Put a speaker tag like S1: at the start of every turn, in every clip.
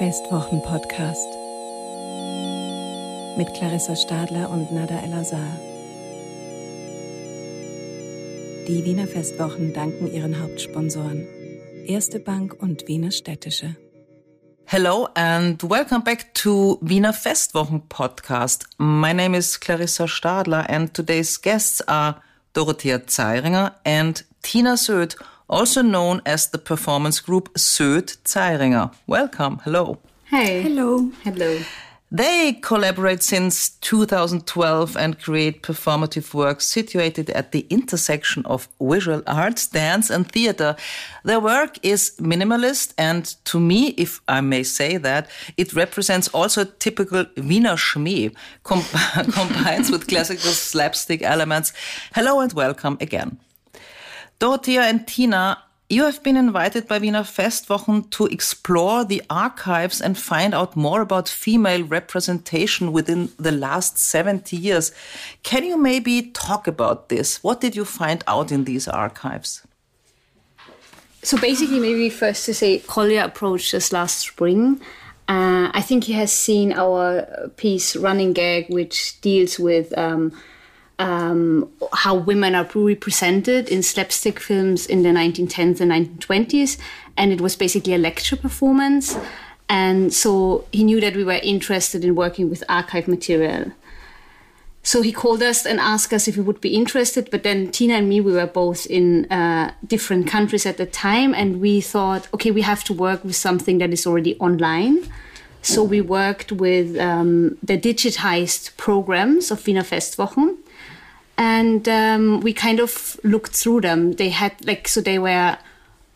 S1: Festwochen-Podcast mit Clarissa Stadler und Nada El-Azhar. Die Wiener Festwochen danken ihren Hauptsponsoren Erste Bank und Wiener Städtische.
S2: Hello and welcome back to Wiener Festwochen podcast. My name is Clarissa Stadler and today's guests are Dorothea Zeiringer and Tina Söd, also known as the performance group Söd Zeiringer. Welcome. Hello.
S3: Hey.
S4: Hello.
S3: Hello.
S2: They collaborate since 2012 and create performative works situated at the intersection of visual arts, dance, and theater. Their work is minimalist, and to me, if I may say that, it represents also typical Wiener Schmäh, com combines with classical slapstick elements. Hello and welcome again. Dorothea and Tina you have been invited by Wiener Festwochen to explore the archives and find out more about female representation within the last 70 years. Can you maybe talk about this? What did you find out in these archives?
S3: So basically, maybe first to say, Collier approached us last spring. Uh, I think he has seen our piece Running Gag, which deals with um, um, how women are represented in slapstick films in the 1910s and 1920s. And it was basically a lecture performance. And so he knew that we were interested in working with archive material. So he called us and asked us if we would be interested. But then Tina and me, we were both in uh, different countries at the time. And we thought, okay, we have to work with something that is already online. So we worked with um, the digitized programs of Wiener Festwochen and um, we kind of looked through them. They had like so they were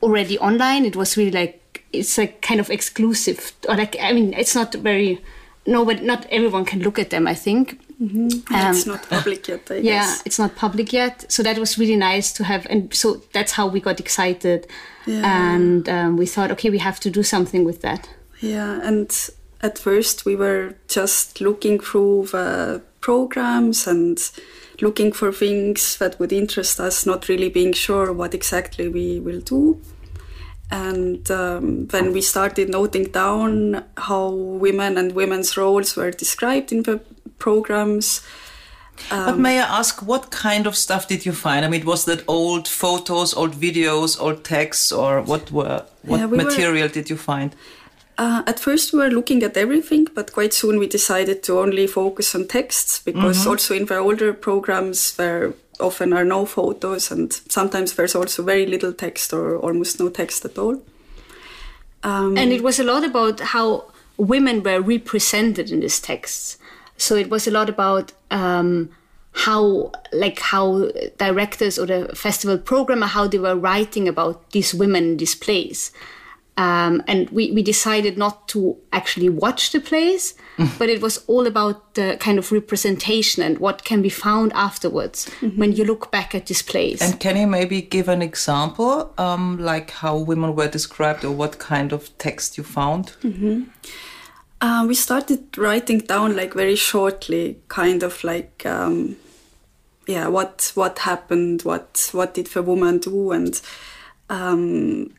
S3: already online. It was really like it's like kind of exclusive, or like I mean, it's not very no, but not everyone can look at them. I think.
S4: Mm-hmm. Um, it's not public yet. I
S3: yeah, it's not public yet. So that was really nice to have, and so that's how we got excited,
S4: Yeah.
S3: and um, we thought, okay, we have to do something with that.
S4: Yeah, and at first we were just looking through the programs and looking for things that would interest us, not really being sure what exactly we will do. And um, when we started noting down how women and women's roles were described in the programs,
S2: but may I ask, what kind of stuff did you find? I mean, was that old photos, old videos, old texts, or what were what
S4: Yeah, we were-
S2: material did you find?
S4: Uh, at first, we were looking at everything, but quite soon we decided to only focus on texts because also in the older programs there often are no photos, and sometimes there's also very little text or almost no text at all. Um,
S3: and it was a lot about how women were represented in these texts. So it was a lot about um, how like how directors or the festival programmer how they were writing about these women in these plays um, and we, we decided not to actually watch the plays but it was all about the kind of representation and what can be found afterwards when you look back at these plays.
S2: And can you maybe give an example, um, like how women were described or what kind of text you found?
S4: Uh, we started writing down like very shortly, kind of like um, yeah, what what happened, what what did the woman do, and um,
S3: And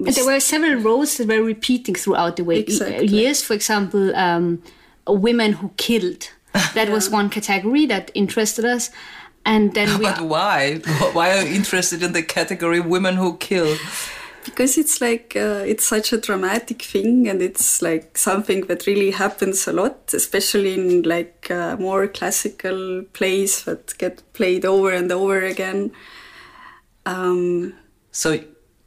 S3: there were several roles that were repeating throughout the way
S4: Exactly.
S3: years. For example, um, women who killed. That was one category that interested us. And then we
S2: But why? Why are you interested in the category women who kill?
S4: because it's like uh, it's such a dramatic thing and it's like something that really happens a lot especially in like uh, more classical plays that get played over and over again um,
S2: So,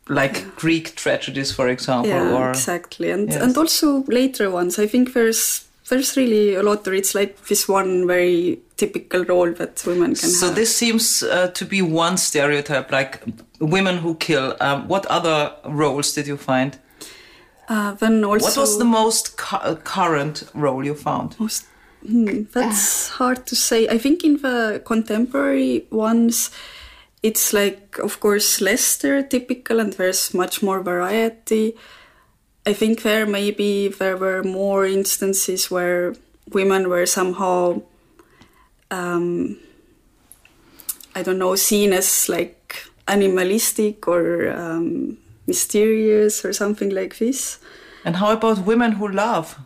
S2: like Greek tragedies, for example,
S4: yeah
S2: or
S4: exactly and
S2: Yes.
S4: and also later ones i think there's there's really a lot or it's like this one very typical role that women can
S2: So
S4: have
S2: this seems uh, to be one stereotype, like women who kill. Um, what other roles did you find?
S4: uh, then also
S2: What was the most cu- current role you found?
S4: Most- hmm, that's hard to say. I think in the contemporary ones, it's like, of course, less stereotypical and there's much more variety. I think there maybe there were more instances where women were somehow, um, I don't know, seen as like animalistic or um, mysterious or something like this.
S2: And how about women who love?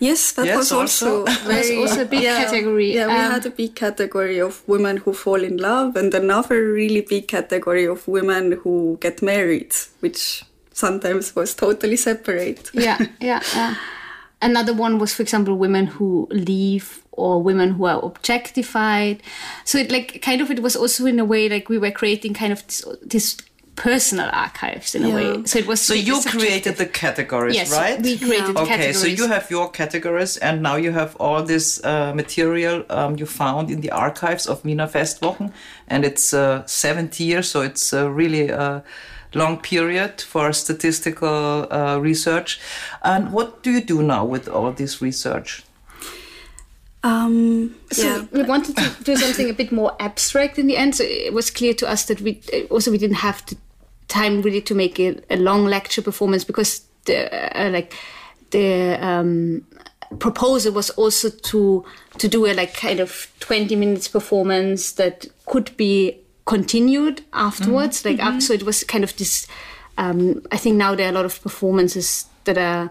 S4: Yes, that
S2: Yes,
S4: was also,
S2: also.
S4: very,
S3: also a big category.
S4: Yeah, we
S3: Um,
S4: had a big category of women who fall in love, and another really big category of women who get married, which sometimes was totally separate.
S3: yeah, yeah, yeah. Another one was, for example, women who leave or women who are objectified. So it like kind of it was also in a way like we were creating kind of this, this personal archives in a way. So it was
S2: So you created the categories,
S3: yes,
S2: right?
S3: we created
S4: Yeah.
S2: Okay,
S3: categories.
S2: so you have your categories, and now you have all this uh, material um, you found in the archives of Wiener Festwochen, and it's uh, 70 years, so it's uh, really a long period for statistical uh, research. And what do you do now with all this research?
S4: Um,
S3: So
S4: yeah.
S3: we wanted to do something a bit more abstract in the end. So it was clear to us that we also we didn't have the time really to make a, a long lecture performance because the uh, like the um, proposal was also to to do a like kind of twenty minutes performance that could be continued afterwards. Like after, so it was kind of this. Um, I think now there are a lot of performances that are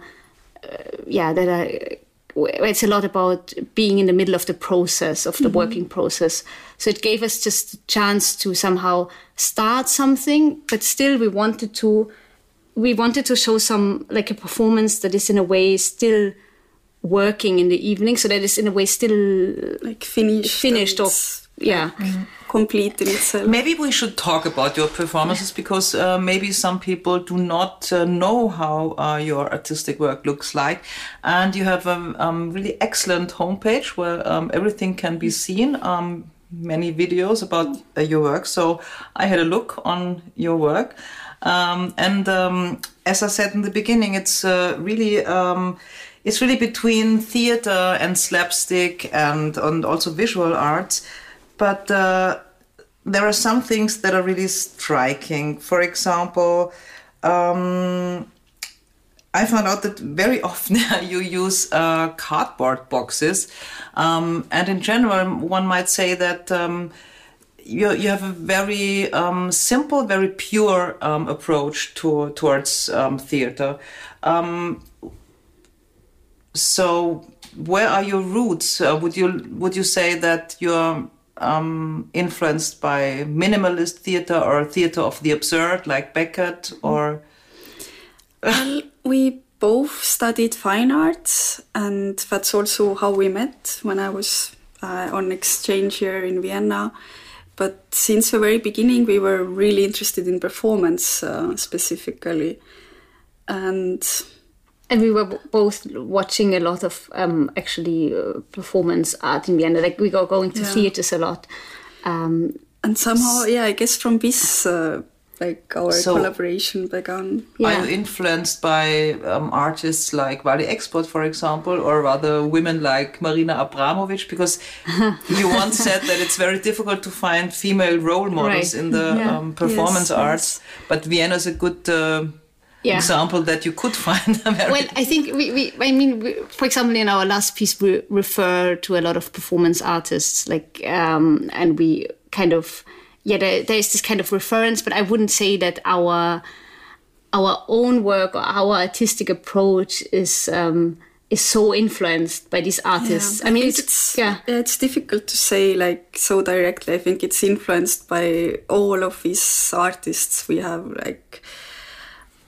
S3: yeah that are it's a lot about being in the middle of the process of the working process so it gave us just a chance to somehow start something but still we wanted to we wanted to show some like a performance that is in a way still working in the evening so that is in a way still
S4: like finished.
S3: finished
S4: and
S3: off yeah
S4: complete in itself.
S2: Maybe we should talk about your performances because uh, maybe some people do not uh, know how uh, your artistic work looks like. And you have a um, really excellent homepage where um, everything can be seen. Many videos about uh, your work. So I had a look on your work. Um, and um, as I said in the beginning, it's uh, really um, it's really between theater and slapstick and and also visual arts. But uh, there are some things that are really striking. For example, um, I found out that very often you use uh, cardboard boxes, um, and in general, one might say that. Um, you, you have a very um, simple, very pure um, approach to, towards um, theater. Um, so, where are your roots? Uh, would you would you say that you're influenced by minimalist theater or theater of the absurd, like Beckett, or
S4: we both studied fine arts, and that's also how we met when I was uh, on exchange here in Vienna. But since the very beginning, we were really interested in performance uh, specifically. And
S3: and we were both watching a lot of um, actually uh, performance art in Vienna. Like we go going to
S4: Yeah.
S3: theaters a lot. Um,
S4: and somehow, yeah, I guess from this, uh, like our
S2: So-
S4: collaboration began.
S3: yeah.
S2: are you influenced by um, artists like Valie Export, for example, or rather women like Marina Abramovic? Because you once said that it's very difficult to find female role models
S3: Right.
S2: in the
S3: Yeah.
S2: um, performance
S4: Yes,
S2: arts, but Vienna is a good uh,
S3: Yeah.
S2: example that you could find.
S3: Well, I think we, we I mean, we, for example, in our last piece, we refer to a lot of performance artists, like, um, and we kind of, yeah, there, there is this kind of reference, but I wouldn't say that our our own work or our artistic approach is um, is so influenced by these artists. I mean,
S4: think
S3: it's, yeah,
S4: it's difficult to say like so directly. I think it's influenced by all of these artists we have. Like,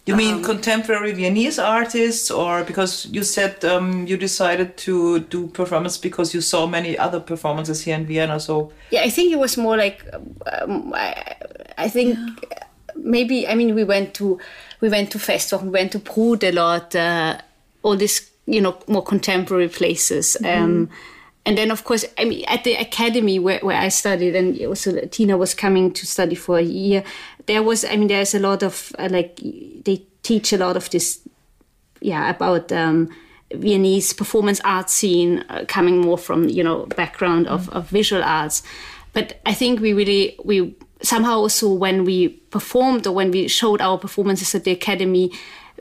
S2: You mean
S3: Um,
S2: contemporary Viennese artists, or because you said um, you decided to do performance because you saw many other performances here in Vienna? So
S3: Yeah, I think it was more like um, I, I think maybe I mean we went to we went to Festwochen, we went to Brut a lot, uh, all these you know more contemporary places. Um, and then of course I mean at the academy where, where I studied and also Tina was coming to study for a year. There was I mean there's a lot of uh, like they teach a lot of this yeah about um, Viennese performance art scene uh, coming more from you know background of, of visual arts. But I think we really we somehow also when we performed or when we showed our performances at the academy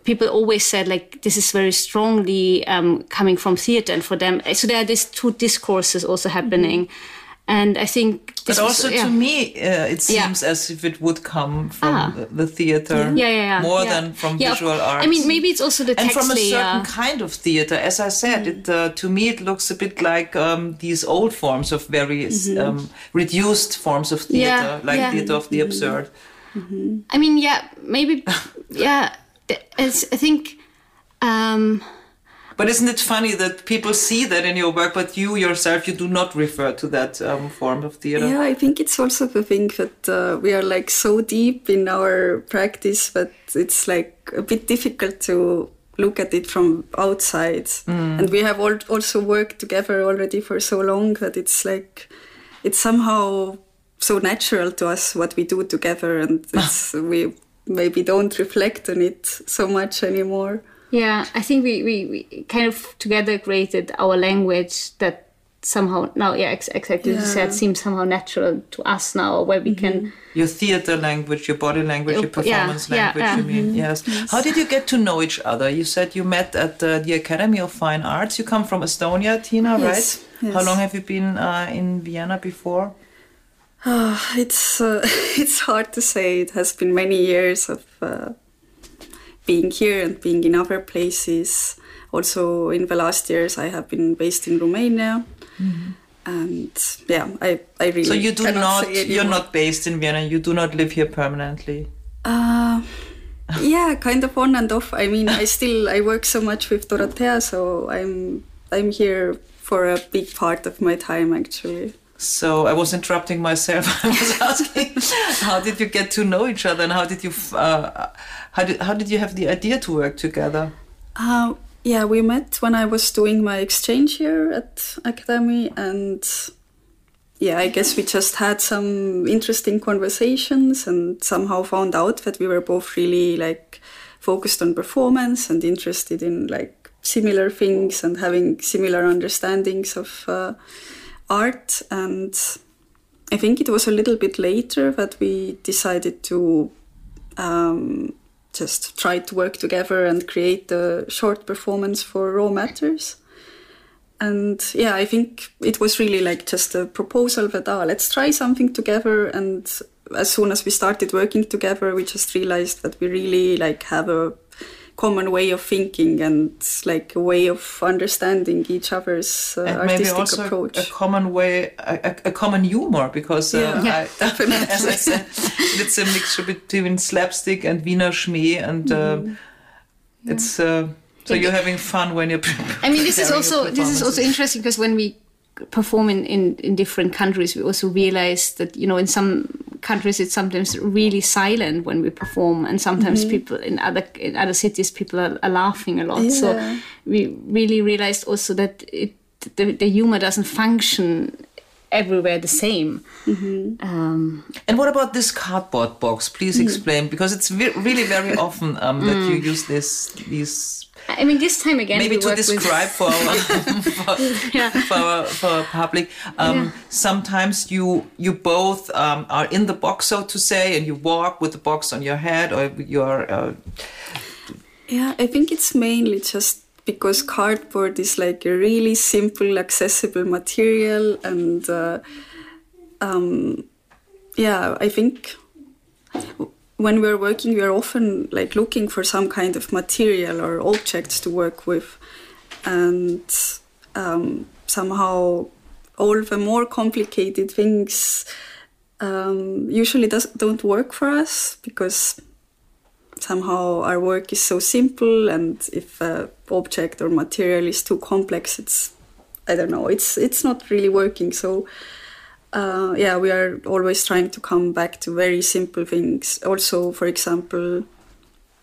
S3: people always said like this is very strongly um, coming from theater and for them. So there are these two discourses also happening. And I think
S2: But
S3: this was-
S2: also
S3: yeah.
S2: to me, uh, it
S3: Yeah.
S2: seems as if it would come from
S3: Ah.
S2: the, the theater
S3: yeah, yeah, yeah.
S2: more
S3: yeah.
S2: than from
S3: Yeah,
S2: visual art
S3: I mean, maybe it's also the
S2: and from a certain kind of theater. As I said,
S3: Mm.
S2: it uh, to me it looks a bit like um, these old forms of very um, reduced forms of theater,
S3: Mm-hmm. Yeah,
S2: like
S3: yeah.
S2: theater of the absurd.
S3: I mean, yeah, maybe, yeah. It's, I think, um,
S2: But isn't it funny that people see that in your work, but you yourself you do not refer to that um, form of theater?
S4: Yeah, I think it's also the thing that uh, we are like so deep in our practice that it's like a bit difficult to look at it from outside. And we have all, also worked together already for so long that it's like it's somehow so natural to us what we do together, and it's, we maybe don't reflect on it so much anymore.
S3: Yeah, I think we, we, we kind of together created our language that somehow now, yeah, ex- exactly as you said, seems somehow natural to us now, where we can.
S2: Your theater language, your body language, your
S3: Oh,
S2: performance
S3: yeah,
S2: language,
S3: yeah.
S2: you mean? Yes. How did you get to know each other? You said you met at uh, the Academy of Fine Arts. You come from Estonia, Tina,
S4: Yes,
S2: right? How long have you been uh, in Vienna before?
S4: Ah, it's uh, it's hard to say. It has been many years of uh, being here and being in other places. Also, in the last years, I have been based in Romania, and yeah, I I really
S2: So you do not, you're not based in Vienna. You do not live here permanently.
S4: Uh, yeah, kind of on and off. I mean, I still I work so much with Dorothea, so I'm I'm here for a big part of my time actually.
S2: So I was interrupting myself. I was asking, how did you get to know each other, and how did you, uh, how did how did you have the idea to work together?
S4: Uh, yeah, we met when I was doing my exchange here at Academy, and yeah, I guess we just had some interesting conversations and somehow found out that we were both really like focused on performance and interested in like similar things and having similar understandings of uh, art. And I think it was a little bit later that we decided to um, just try to work together and create a short performance for Raw Matters. And yeah, I think it was really like just a proposal that, ah, let's try something together. And as soon as we started working together, we just realized that we really like have a common way of thinking and like a way of understanding each other's uh,
S2: and maybe
S4: artistic
S2: also
S4: approach.
S2: a common way, a, a, a common humor, because uh,
S4: Yeah.
S3: Yeah,
S2: I, as I said, it's a mixture between slapstick and Wiener Schmäh, and uh, it's uh, so you're having fun when you're.
S3: I mean, this is also this is also interesting because when we perform in, in, in different countries, we also realized that you know in some countries it's sometimes really silent when we perform, and sometimes mm-hmm. people in other in other cities people are, are laughing a lot. So we really realized also that it the, the humor doesn't function everywhere the same. Um,
S2: And what about this cardboard box? Please explain, because it's ve- really very often um, that you use this these
S3: I mean, this time again,
S2: maybe
S3: we
S2: to
S3: work with-
S2: describe for our, for,
S3: Yeah.
S2: for, our, for our public. Um,
S3: Yeah.
S2: Sometimes you you both um, are in the box, so to say, and you walk with the box on your head, or you're. Uh,
S4: Yeah, I think it's mainly just because cardboard is like a really simple, accessible material, and uh, um, yeah, I think when we're working, we are often like looking for some kind of material or objects to work with, and um, somehow all the more complicated things um, usually does, don't work for us because somehow our work is so simple and if a object or material is too complex it's i don't know it's it's not really working. So uh, yeah we are always trying to come back to very simple things. Also for example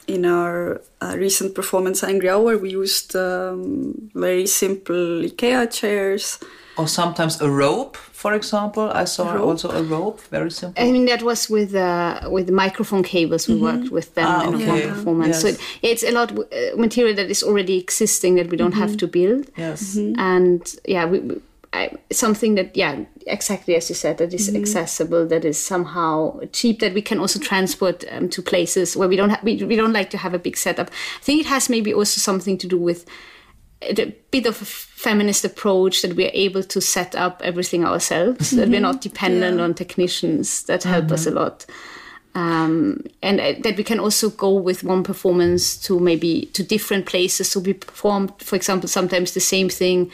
S4: in our uh, recent performance angry hour we used um, very simple ikea chairs.
S2: Or sometimes a rope, for example. I saw
S4: rope?
S2: also a rope, very simple.
S3: I mean, that was with uh, with the microphone cables. We worked with them
S2: Ah,
S3: in
S2: okay.
S3: one performance. So it, it's a lot of uh, material that is already existing that we don't have to build.
S2: yes.
S3: And yeah, we, we- I, something that yeah, exactly as you said, that is accessible, that is somehow cheap, that we can also transport um, to places where we don't ha- we, we don't like to have a big setup. I think it has maybe also something to do with a bit of a feminist approach that we are able to set up everything ourselves, that we're not dependent on technicians that help us a lot. Um, and uh, that we can also go with one performance to maybe to different places. So we performed, for example, sometimes the same thing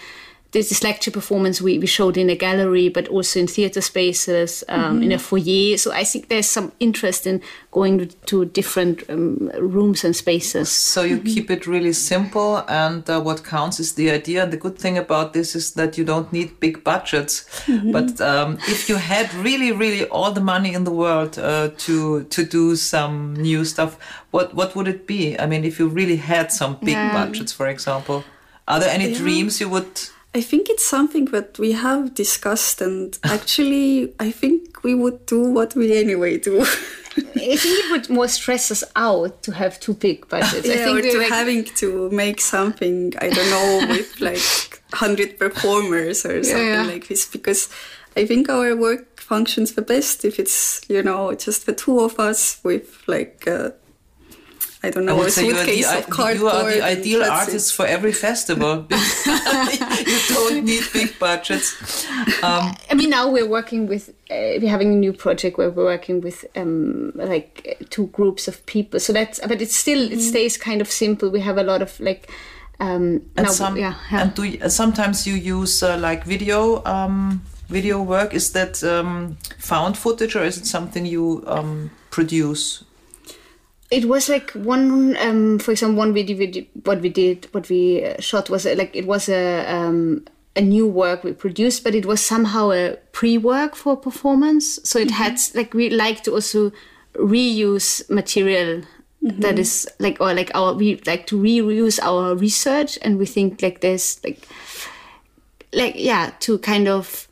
S3: there's this lecture performance we, we showed in a gallery, but also in theater spaces, um, mm-hmm. in a foyer. So I think there's some interest in going to different um, rooms and spaces.
S2: So you mm-hmm. keep it really simple, and uh, what counts is the idea. And the good thing about this is that you don't need big budgets. Mm-hmm. But um, if you had really, really all the money in the world uh, to to do some new stuff, what what would it be? I mean, if you really had some big budgets, for example. Are there any yeah. dreams you would
S4: I think it's something that we have discussed, and actually, I think we would do what we anyway do.
S3: I think it would more stress us out to have too big budgets.
S4: Yeah,
S3: I think
S4: or to like... having to make something I don't know with like hundred performers or something yeah, yeah. like this because I think our work functions the best if it's you know just the two of us with like. Uh, I don't know, I a suitcase the, of cardboard.
S2: You are the ideal artist it. for every festival. you don't need big budgets.
S3: Um, I mean, now we're working with, uh, we're having a new project where we're working with um, like two groups of people. So that's, but it's still, it mm. stays kind of simple. We have a lot of like, um,
S2: and,
S3: now,
S2: some, yeah, yeah. and do you, sometimes you use uh, like video um, video work. Is that um, found footage or is it something you um, produce?
S3: It was like one um, for example one video we did, what we did what we uh, shot was uh, like it was a um, a new work we produced but it was somehow a pre-work for performance so it mm-hmm. had like we like to also reuse material mm-hmm. that is like or like our we like to reuse our research and we think like there's like like yeah to kind of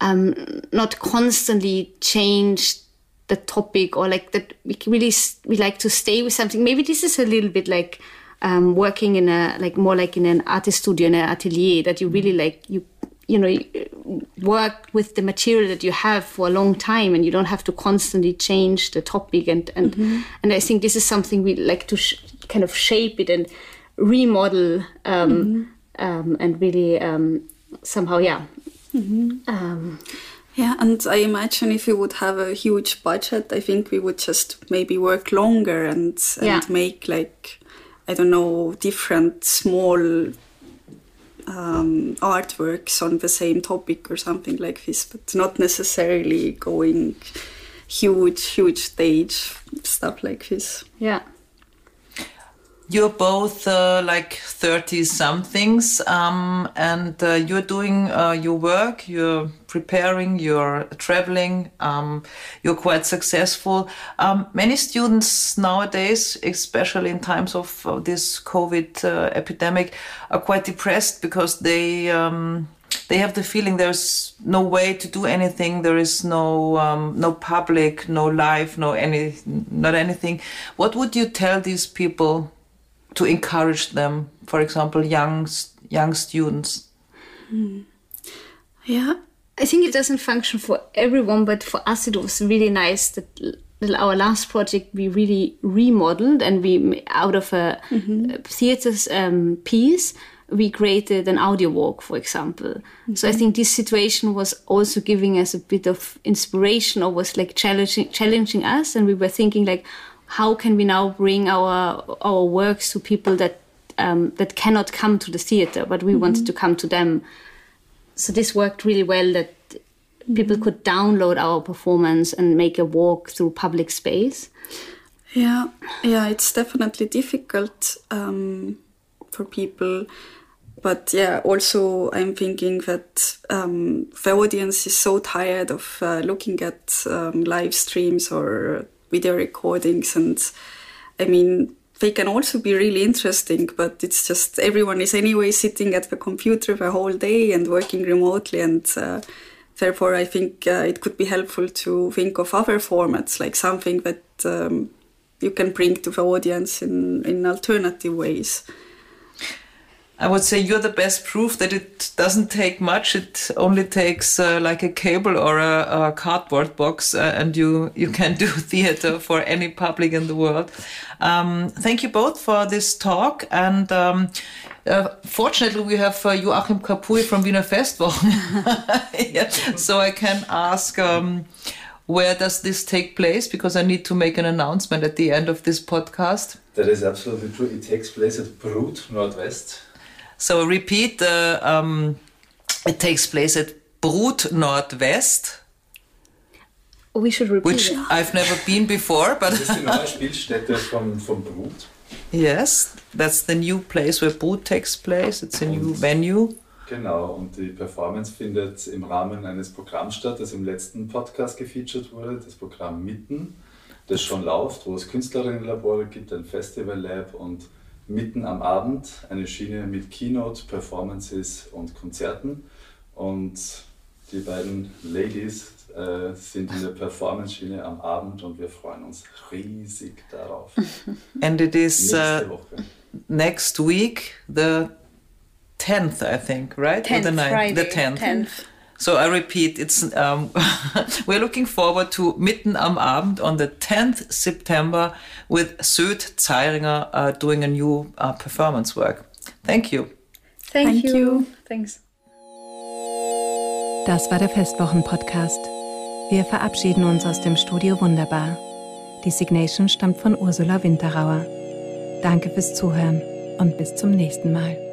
S3: um not constantly change the topic or like that we really we like to stay with something maybe this is a little bit like um, working in a like more like in an artist studio in an atelier that you really like you you know work with the material that you have for a long time and you don't have to constantly change the topic and and mm-hmm. and i think this is something we like to sh- kind of shape it and remodel um, mm-hmm. um, and really um, somehow yeah mm-hmm.
S4: Yeah, and I imagine if we would have a huge budget, I think we would just maybe work longer and and yeah. make like I don't know different small um, artworks on the same topic or something like this, but not necessarily going huge, huge stage stuff like this.
S3: Yeah
S2: you're both uh, like 30 somethings um, and uh, you're doing uh, your work you're preparing you're traveling um, you're quite successful. Um, many students nowadays especially in times of, of this covid uh, epidemic are quite depressed because they um, they have the feeling there's no way to do anything there is no um, no public no life no any not anything. What would you tell these people to encourage them for example young young students
S4: mm. yeah
S3: i think it doesn't function for everyone but for us it was really nice that our last project we really remodeled and we out of a mm-hmm. theater's um, piece we created an audio walk for example mm-hmm. so i think this situation was also giving us a bit of inspiration or was like challenging challenging us and we were thinking like how can we now bring our our works to people that um, that cannot come to the theater, but we mm-hmm. wanted to come to them. So this worked really well. That people could download our performance and make a walk through public space.
S4: Yeah, yeah, it's definitely difficult um, for people. But yeah, also I'm thinking that um, the audience is so tired of uh, looking at um, live streams or video recordings and I mean they can also be really interesting, but it's just everyone is anyway sitting at the computer the whole day and working remotely, and uh, therefore I think uh, it could be helpful to think of other formats, like something that um, you can bring to the audience in, in alternative ways.
S2: I would say you're the best proof that it doesn't take much. It only takes uh, like a cable or a, a cardboard box, uh, and you you can do theater for any public in the world. Um, thank you both for this talk, and um, Uh, fortunately, we have uh, Joachim Kapui from Wiener Festwochen, yeah. so I can ask um, where does this take place because I need to make an announcement at the end of this podcast.
S5: That is absolutely true. It takes place at Brut Nordwest.
S2: So repeat, uh, um, it takes place at Brut Nordwest.
S3: We should repeat
S2: Which
S3: it.
S2: I've never been before, but
S5: Das ist die neue Spielstätte vom, vom Brut.
S2: yes, that's the new place where Brut takes place. It's a new venue.
S5: Genau, und die Performance findet im Rahmen eines Programms statt, das im letzten Podcast gefeatured wurde, das Programm Mitten, das schon läuft, wo es Künstlerinnenlabore gibt, ein Festival Lab und mitten am Abend eine Schiene mit Keynote, Performances und Konzerten. Und die beiden Ladies äh, sind in der Performance-Schiene am Abend und wir freuen uns riesig darauf.
S2: And it is
S5: Nächste
S2: uh,
S5: Woche.
S2: next week, the 10th, I think, right? Or the
S3: 10th,
S2: 9th?
S3: Friday,
S2: The 10th.
S3: 10th.
S2: So I repeat, it's um, we're looking forward to Mitten am Abend on the 10th September with Söd Zeiringer uh, doing a new uh, performance work. Thank you.
S3: Thank,
S4: Thank
S3: you.
S4: you.
S3: Thanks.
S1: Das war der Festwochen-Podcast. Wir verabschieden uns aus dem Studio Wunderbar. Die Signation stammt von Ursula Winterauer. Danke fürs Zuhören und bis zum nächsten Mal.